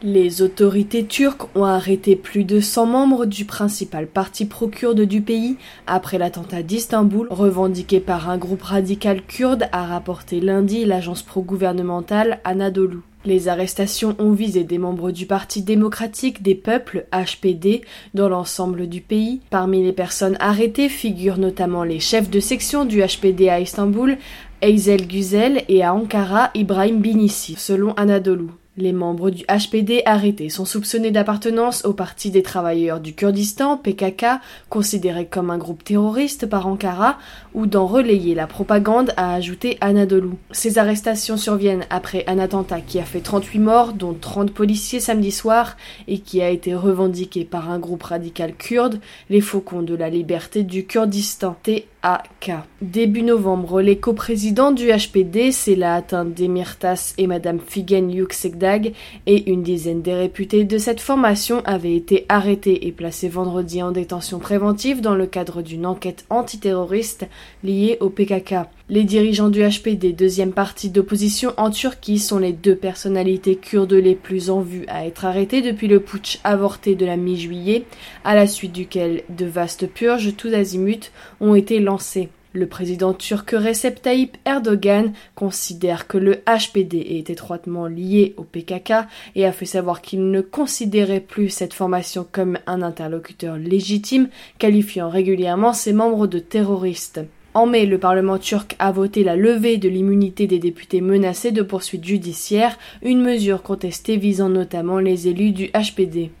Les autorités turques ont arrêté plus de 100 membres du principal parti pro-kurde du pays après l'attentat d'Istanbul revendiqué par un groupe radical kurde, a rapporté lundi l'agence pro-gouvernementale Anadolu. Les arrestations ont visé des membres du Parti démocratique des peuples, HPD, dans l'ensemble du pays. Parmi les personnes arrêtées figurent notamment les chefs de section du HPD à Istanbul, Eysel Güzel et à Ankara, Ibrahim Binissi, selon Anadolu. Les membres du HPD arrêtés sont soupçonnés d'appartenance au Parti des travailleurs du Kurdistan, PKK, considéré comme un groupe terroriste par Ankara, ou d'en relayer la propagande, a ajouté Anadolu. Ces arrestations surviennent après un attentat qui a fait 38 morts, dont 30 policiers samedi soir, et qui a été revendiqué par un groupe radical kurde, les Faucons de la Liberté du Kurdistan, TAK. Début novembre, les coprésidents du HPD, c'est la atteinte Demirtas et Madame Figen Yüksekdag, et une dizaine des réputés de cette formation avaient été arrêtés et placés vendredi en détention préventive dans le cadre d'une enquête antiterroriste liée au PKK. Les dirigeants du HPD, deuxième parti d'opposition en Turquie, sont les deux personnalités kurdes les plus en vue à être arrêtées depuis le putsch avorté de la mi-juillet, à la suite duquel de vastes purges tous azimuts ont été lancées. Le président turc Recep Tayyip Erdogan considère que le HPD est étroitement lié au PKK et a fait savoir qu'il ne considérait plus cette formation comme un interlocuteur légitime, qualifiant régulièrement ses membres de terroristes. En mai, le Parlement turc a voté la levée de l'immunité des députés menacés de poursuites judiciaires, une mesure contestée visant notamment les élus du HPD.